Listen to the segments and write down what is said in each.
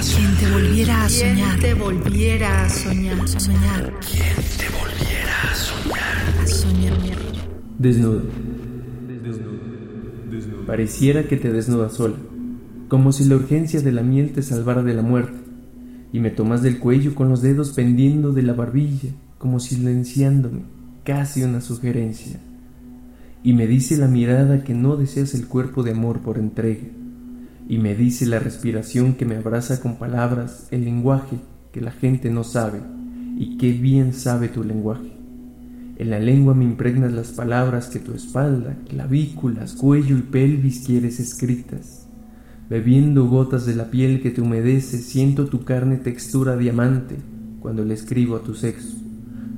Quien te volviera a soñar. te volviera a soñar. Soñar. Quien te volviera a soñar. A soñar. Desnudo. Pareciera que te desnudas sola, como si la urgencia de la miel te salvara de la muerte, y me tomas del cuello con los dedos pendiendo de la barbilla, como silenciándome, casi una sugerencia. Y me dice la mirada que no deseas el cuerpo de amor por entrega, y me dice la respiración que me abraza con palabras, el lenguaje que la gente no sabe, y qué bien sabe tu lenguaje. En la lengua me impregnas las palabras que tu espalda, clavículas, cuello y pelvis quieres escritas. Bebiendo gotas de la piel que te humedece, siento tu carne textura diamante cuando le escribo a tu sexo,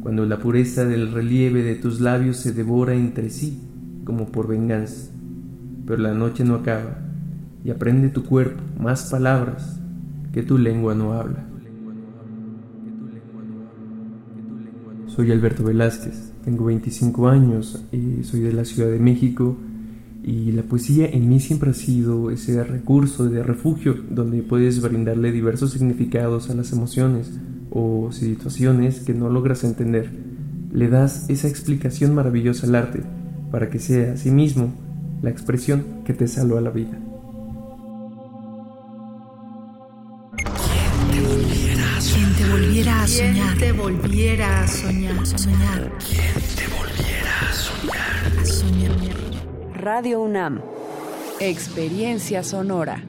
cuando la pureza del relieve de tus labios se devora entre sí como por venganza. Pero la noche no acaba y aprende tu cuerpo más palabras que tu lengua no habla. Soy Alberto Velázquez, tengo 25 años y soy de la Ciudad de México y la poesía en mí siempre ha sido ese recurso de refugio donde puedes brindarle diversos significados a las emociones o situaciones que no logras entender. Le das esa explicación maravillosa al arte para que sea a sí mismo la expresión que te salva la vida. Quien te volviera a soñar. te volviera a soñar. Soñar. Quien te volviera a soñar. A soñar. Radio UNAM. Experiencia sonora.